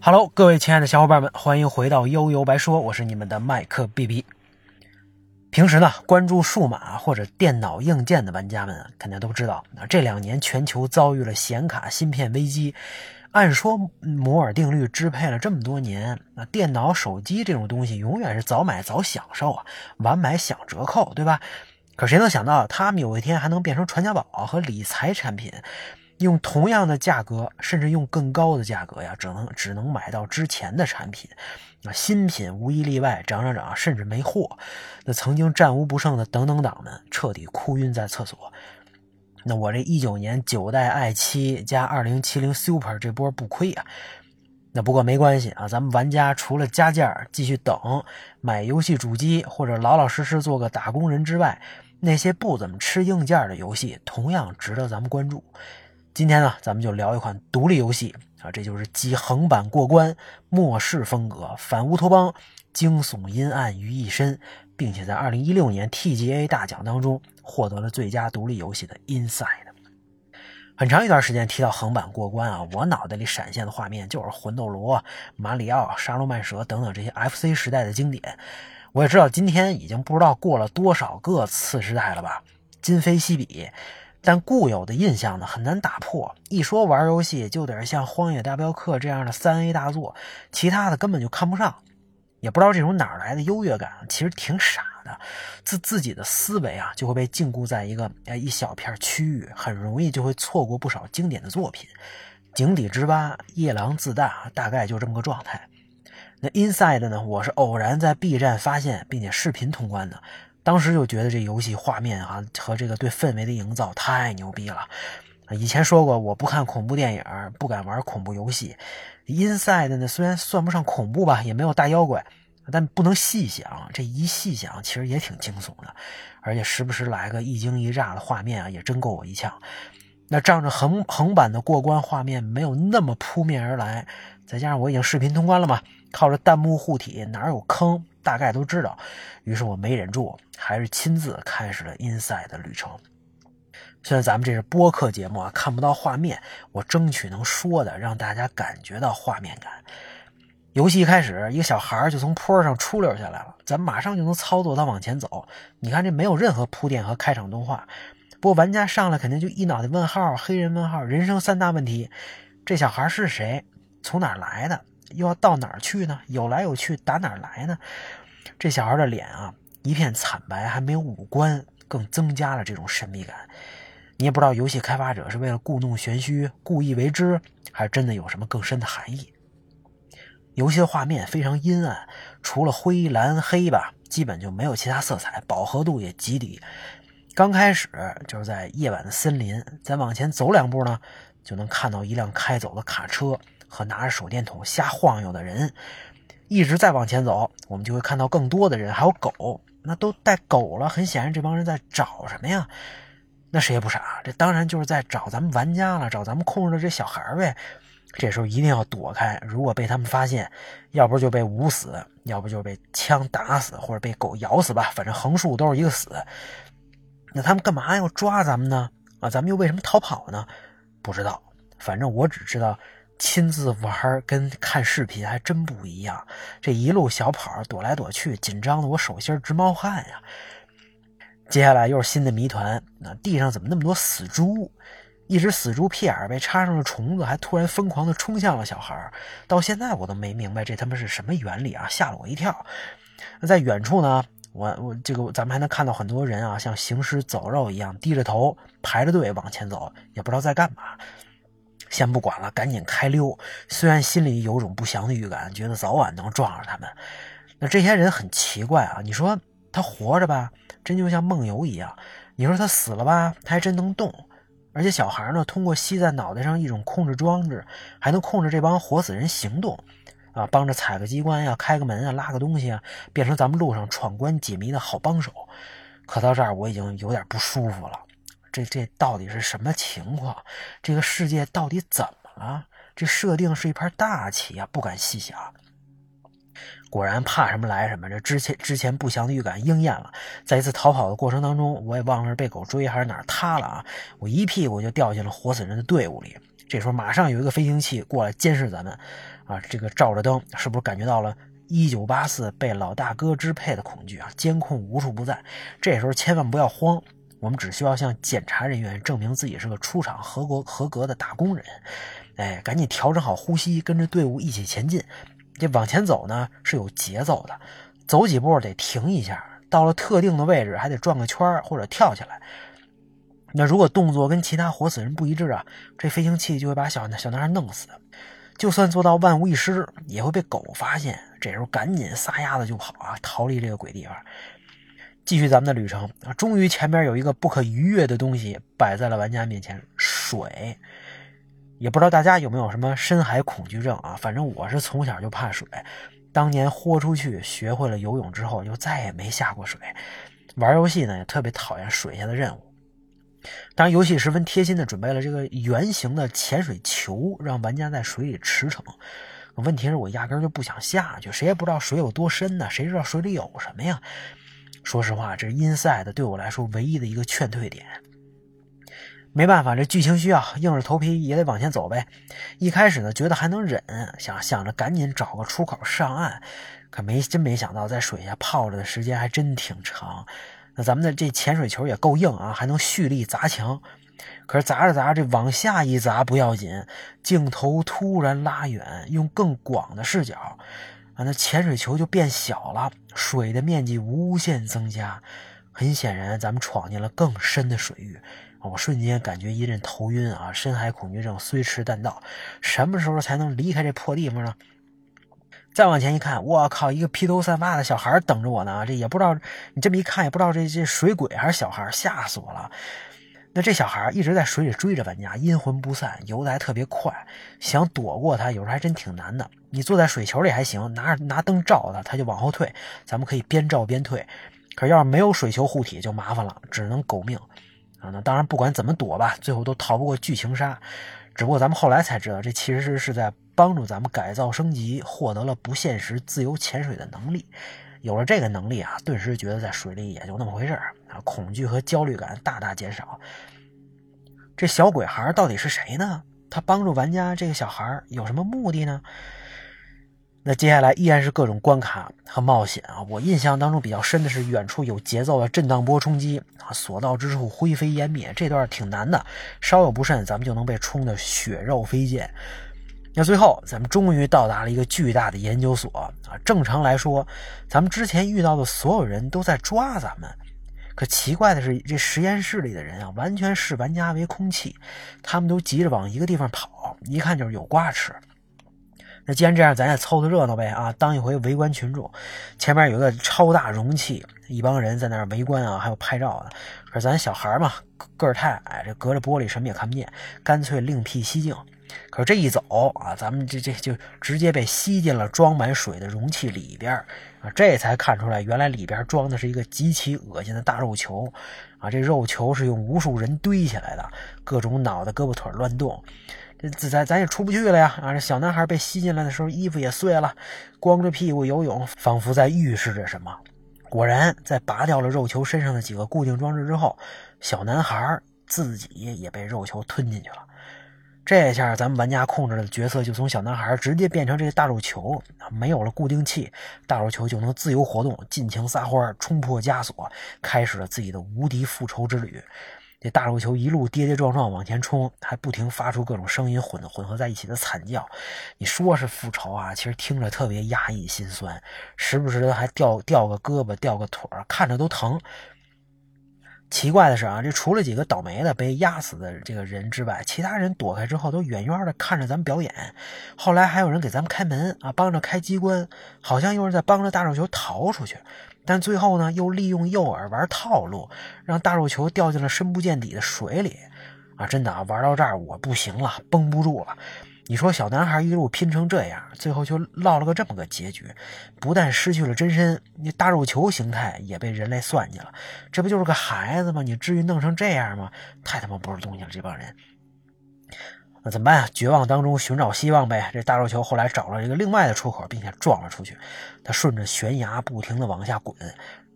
Hello，各位亲爱的小伙伴们，欢迎回到悠悠白说，我是你们的麦克 BB。平时呢，关注数码或者电脑硬件的玩家们肯定都知道，那，这两年全球遭遇了显卡芯片危机。按说摩尔定律支配了这么多年，那电脑、手机这种东西永远是早买早享受啊，晚买享折扣，对吧？可谁能想到，他们有一天还能变成传家宝和理财产品？用同样的价格，甚至用更高的价格呀，只能只能买到之前的产品，那新品无一例外涨涨涨，甚至没货。那曾经战无不胜的等等党们彻底哭晕在厕所。那我这一九年九代 i 七加二零七零 Super 这波不亏啊。那不过没关系啊，咱们玩家除了加价继续等买游戏主机或者老老实实做个打工人之外，那些不怎么吃硬件的游戏同样值得咱们关注。今天呢，咱们就聊一款独立游戏啊，这就是集横版过关、末世风格、反乌托邦、惊悚阴暗于一身，并且在2016年 TGA 大奖当中获得了最佳独立游戏的《Inside》。很长一段时间提到横版过关啊，我脑袋里闪现的画面就是魂斗罗、马里奥、沙罗曼蛇等等这些 FC 时代的经典。我也知道今天已经不知道过了多少个次时代了吧，今非昔比。但固有的印象呢很难打破。一说玩游戏，就得是像《荒野大镖客》这样的三 A 大作，其他的根本就看不上。也不知道这种哪来的优越感，其实挺傻的。自自己的思维啊，就会被禁锢在一个哎一小片区域，很容易就会错过不少经典的作品。井底之蛙，夜郎自大，大概就这么个状态。那 Inside 呢？我是偶然在 B 站发现，并且视频通关的。当时就觉得这游戏画面啊和这个对氛围的营造太牛逼了。以前说过，我不看恐怖电影，不敢玩恐怖游戏。Inside 呢，虽然算不上恐怖吧，也没有大妖怪，但不能细想，这一细想其实也挺惊悚的，而且时不时来个一惊一乍的画面啊，也真够我一呛。那仗着横横版的过关画面没有那么扑面而来，再加上我已经视频通关了嘛，靠着弹幕护体，哪有坑？大概都知道，于是我没忍住，还是亲自开始了 Inside 的旅程。虽然咱们这是播客节目啊，看不到画面，我争取能说的让大家感觉到画面感。游戏一开始，一个小孩就从坡上出溜下来了，咱马上就能操作他往前走。你看这没有任何铺垫和开场动画，不过玩家上来肯定就一脑袋问号，黑人问号，人生三大问题：这小孩是谁？从哪来的？又要到哪儿去呢？有来有去，打哪儿来呢？这小孩的脸啊，一片惨白，还没有五官，更增加了这种神秘感。你也不知道游戏开发者是为了故弄玄虚，故意为之，还是真的有什么更深的含义。游戏的画面非常阴暗，除了灰蓝黑吧，基本就没有其他色彩，饱和度也极低。刚开始就是在夜晚的森林，再往前走两步呢，就能看到一辆开走的卡车。和拿着手电筒瞎晃悠的人，一直在往前走，我们就会看到更多的人，还有狗，那都带狗了。很显然，这帮人在找什么呀？那谁也不傻，这当然就是在找咱们玩家了，找咱们控制的这小孩呗。这时候一定要躲开，如果被他们发现，要不就被捂死，要不就被枪打死，或者被狗咬死吧，反正横竖都是一个死。那他们干嘛要抓咱们呢？啊，咱们又为什么逃跑呢？不知道，反正我只知道。亲自玩跟看视频还真不一样，这一路小跑躲来躲去，紧张的我手心直冒汗呀。接下来又是新的谜团，那地上怎么那么多死猪？一只死猪屁眼被插上了虫子，还突然疯狂的冲向了小孩。到现在我都没明白这他妈是什么原理啊，吓了我一跳。那在远处呢，我我这个咱们还能看到很多人啊，像行尸走肉一样低着头排着队往前走，也不知道在干嘛。先不管了，赶紧开溜。虽然心里有种不祥的预感，觉得早晚能撞上他们。那这些人很奇怪啊！你说他活着吧，真就像梦游一样；你说他死了吧，他还真能动。而且小孩呢，通过吸在脑袋上一种控制装置，还能控制这帮活死人行动，啊，帮着踩个机关呀，开个门啊，拉个东西啊，变成咱们路上闯关解谜的好帮手。可到这儿，我已经有点不舒服了。这这到底是什么情况？这个世界到底怎么了？这设定是一盘大棋啊，不敢细想。果然怕什么来什么，这之前之前不祥的预感应验了。在一次逃跑的过程当中，我也忘了是被狗追还是哪儿塌了啊！我一屁股就掉进了活死人的队伍里。这时候马上有一个飞行器过来监视咱们，啊，这个照着灯，是不是感觉到了一九八四被老大哥支配的恐惧啊？监控无处不在，这时候千万不要慌，我们只需要向检查人员证明自己是个出厂合格合格的打工人，哎，赶紧调整好呼吸，跟着队伍一起前进。这往前走呢是有节奏的，走几步得停一下，到了特定的位置还得转个圈或者跳起来。那如果动作跟其他活死人不一致啊，这飞行器就会把小小男孩弄死。就算做到万无一失，也会被狗发现。这时候赶紧撒丫子就跑啊，逃离这个鬼地方，继续咱们的旅程啊。终于前面有一个不可逾越的东西摆在了玩家面前——水。也不知道大家有没有什么深海恐惧症啊？反正我是从小就怕水，当年豁出去学会了游泳之后，就再也没下过水。玩游戏呢，也特别讨厌水下的任务。当然，游戏十分贴心的准备了这个圆形的潜水球，让玩家在水里驰骋。问题是我压根就不想下去，谁也不知道水有多深呢？谁知道水里有什么呀？说实话，这是 Inside 对我来说唯一的一个劝退点。没办法，这剧情需要，硬着头皮也得往前走呗。一开始呢，觉得还能忍，想想着赶紧找个出口上岸，可没真没想到，在水下泡着的时间还真挺长。那咱们的这潜水球也够硬啊，还能蓄力砸墙。可是砸着砸着，这往下一砸不要紧，镜头突然拉远，用更广的视角，啊，那潜水球就变小了，水的面积无限增加。很显然，咱们闯进了更深的水域。我瞬间感觉一阵头晕啊！深海恐惧症虽迟但到，什么时候才能离开这破地方呢？再往前一看，我靠，一个披头散发的小孩等着我呢！这也不知道，你这么一看也不知道这这水鬼还是小孩，吓死我了！那这小孩一直在水里追着玩家，阴魂不散，游的还特别快，想躲过他，有时候还真挺难的。你坐在水球里还行，拿着拿灯照他，他就往后退，咱们可以边照边退。可要是没有水球护体就麻烦了，只能狗命。啊，那当然，不管怎么躲吧，最后都逃不过剧情杀。只不过咱们后来才知道，这其实是在帮助咱们改造升级，获得了不现实自由潜水的能力。有了这个能力啊，顿时觉得在水里也就那么回事儿，恐惧和焦虑感大大减少。这小鬼孩到底是谁呢？他帮助玩家，这个小孩有什么目的呢？那接下来依然是各种关卡和冒险啊！我印象当中比较深的是远处有节奏的震荡波冲击啊，所到之处灰飞烟灭，这段挺难的，稍有不慎咱们就能被冲得血肉飞溅。那最后咱们终于到达了一个巨大的研究所啊！正常来说，咱们之前遇到的所有人都在抓咱们，可奇怪的是，这实验室里的人啊，完全视玩家为空气，他们都急着往一个地方跑，一看就是有瓜吃。那既然这样，咱也凑凑热闹呗啊！当一回围观群众。前面有个超大容器，一帮人在那儿围观啊，还有拍照的。可是咱小孩嘛，个儿太矮，这隔着玻璃什么也看不见，干脆另辟蹊径。可是这一走啊，咱们这这就直接被吸进了装满水的容器里边啊！这才看出来，原来里边装的是一个极其恶心的大肉球啊！这肉球是用无数人堆起来的，各种脑袋、胳膊腿乱动。这咱咱也出不去了呀！啊，这小男孩被吸进来的时候，衣服也碎了，光着屁股游泳，仿佛在预示着什么。果然，在拔掉了肉球身上的几个固定装置之后，小男孩自己也被肉球吞进去了。这下，咱们玩家控制的角色就从小男孩直接变成这个大肉球，没有了固定器，大肉球就能自由活动，尽情撒欢，冲破枷锁，开始了自己的无敌复仇之旅。这大肉球一路跌跌撞撞往前冲，还不停发出各种声音混混合在一起的惨叫。你说是复仇啊，其实听着特别压抑心酸，时不时的还掉掉个胳膊掉个腿看着都疼。奇怪的是啊，这除了几个倒霉的被压死的这个人之外，其他人躲开之后都远远的看着咱们表演。后来还有人给咱们开门啊，帮着开机关，好像又是在帮着大肉球逃出去。但最后呢，又利用诱饵玩套路，让大肉球掉进了深不见底的水里。啊，真的啊，玩到这儿我不行了，绷不住了。你说小男孩一路拼成这样，最后就落了个这么个结局，不但失去了真身，你大肉球形态也被人类算计了。这不就是个孩子吗？你至于弄成这样吗？太他妈不是东西了，这帮人。那怎么办啊？绝望当中寻找希望呗。这大肉球后来找了一个另外的出口，并且撞了出去。它顺着悬崖不停地往下滚，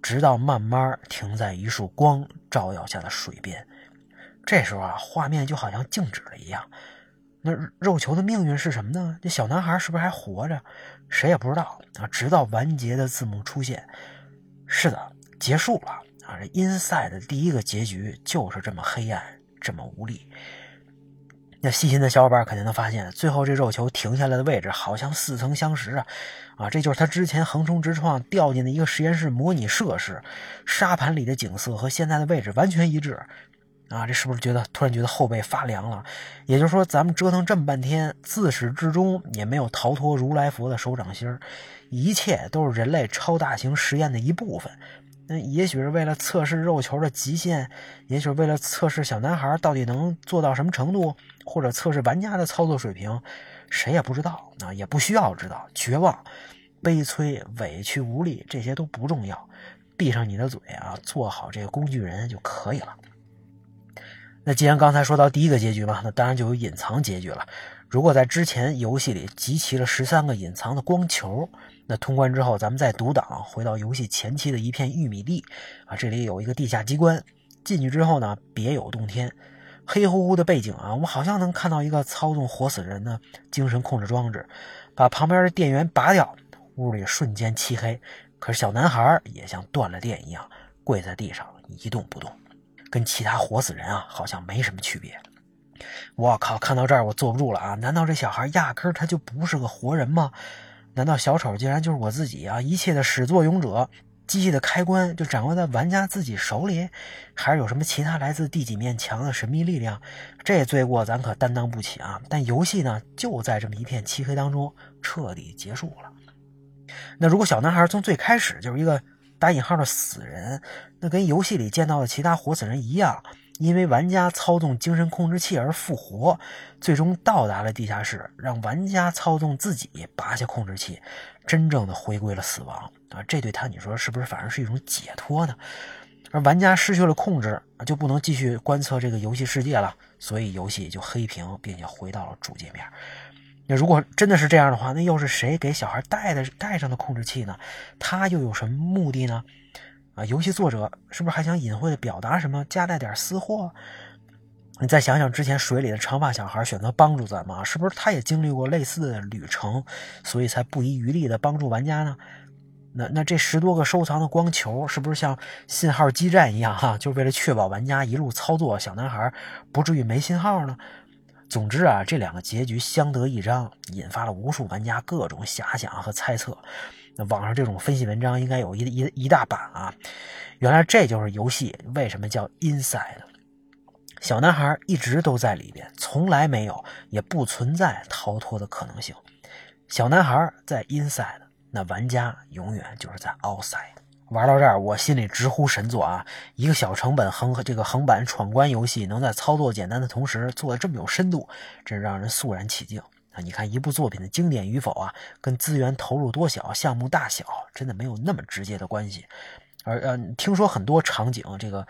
直到慢慢停在一束光照耀下的水边。这时候啊，画面就好像静止了一样。那肉球的命运是什么呢？这小男孩是不是还活着？谁也不知道啊。直到完结的字幕出现，是的，结束了啊。这 inside 的第一个结局就是这么黑暗，这么无力。那细心的小伙伴肯定能发现，最后这肉球停下来的位置好像似曾相识啊！啊，这就是他之前横冲直撞掉进的一个实验室模拟设施，沙盘里的景色和现在的位置完全一致啊！这是不是觉得突然觉得后背发凉了？也就是说，咱们折腾这么半天，自始至终也没有逃脱如来佛的手掌心一切都是人类超大型实验的一部分。那也许是为了测试肉球的极限，也许是为了测试小男孩到底能做到什么程度，或者测试玩家的操作水平，谁也不知道啊，也不需要知道。绝望、悲催、委屈、无力，这些都不重要。闭上你的嘴啊，做好这个工具人就可以了。那既然刚才说到第一个结局嘛，那当然就有隐藏结局了。如果在之前游戏里集齐了十三个隐藏的光球。那通关之后，咱们再读档回到游戏前期的一片玉米地啊，这里有一个地下机关，进去之后呢，别有洞天，黑乎乎的背景啊，我们好像能看到一个操纵活死人的精神控制装置，把旁边的电源拔掉，屋里瞬间漆黑，可是小男孩也像断了电一样跪在地上一动不动，跟其他活死人啊好像没什么区别。我靠，看到这儿我坐不住了啊！难道这小孩压根他就不是个活人吗？难道小丑竟然就是我自己啊？一切的始作俑者，机器的开关就掌握在玩家自己手里，还是有什么其他来自第几面墙的神秘力量？这罪过咱可担当不起啊！但游戏呢，就在这么一片漆黑当中彻底结束了。那如果小男孩从最开始就是一个打引号的死人，那跟游戏里见到的其他活死人一样。因为玩家操纵精神控制器而复活，最终到达了地下室，让玩家操纵自己拔下控制器，真正的回归了死亡啊！这对他你说是不是反而是一种解脱呢？而玩家失去了控制，就不能继续观测这个游戏世界了，所以游戏就黑屏，并且回到了主界面。那如果真的是这样的话，那又是谁给小孩带的带上的控制器呢？他又有什么目的呢？啊，游戏作者是不是还想隐晦的表达什么，夹带点私货？你再想想之前水里的长发小孩选择帮助咱们，是不是他也经历过类似的旅程，所以才不遗余力的帮助玩家呢？那那这十多个收藏的光球，是不是像信号基站一样，哈，就为了确保玩家一路操作小男孩不至于没信号呢？总之啊，这两个结局相得益彰，引发了无数玩家各种遐想和猜测。那网上这种分析文章应该有一一一大把啊！原来这就是游戏为什么叫 Inside，小男孩一直都在里边，从来没有也不存在逃脱的可能性。小男孩在 Inside，那玩家永远就是在 Outside。玩到这儿，我心里直呼神作啊！一个小成本横这个横版闯关游戏，能在操作简单的同时做的这么有深度，真让人肃然起敬。啊，你看一部作品的经典与否啊，跟资源投入多小、项目大小真的没有那么直接的关系。而呃，听说很多场景，这个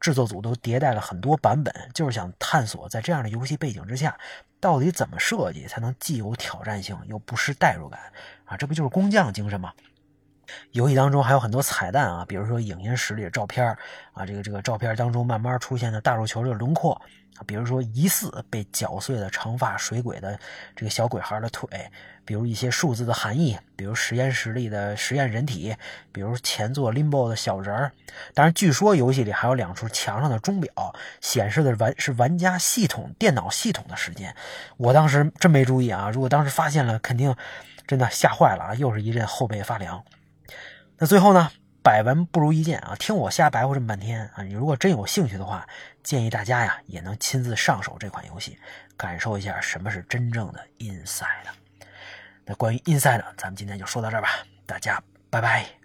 制作组都迭代了很多版本，就是想探索在这样的游戏背景之下，到底怎么设计才能既有挑战性又不失代入感啊？这不就是工匠精神吗？游戏当中还有很多彩蛋啊，比如说影音室里的照片啊，这个这个照片当中慢慢出现的大肉球的轮廓。啊，比如说疑似被绞碎的长发水鬼的这个小鬼孩的腿，比如一些数字的含义，比如实验室里的实验人体，比如前座 Limbo 的小人儿。当然，据说游戏里还有两处墙上的钟表，显示的玩是玩家系统电脑系统的时间。我当时真没注意啊，如果当时发现了，肯定真的吓坏了啊，又是一阵后背发凉。那最后呢？百闻不如一见啊！听我瞎白话这么半天啊，你如果真有兴趣的话，建议大家呀也能亲自上手这款游戏，感受一下什么是真正的 inside。那关于 inside，咱们今天就说到这儿吧，大家拜拜。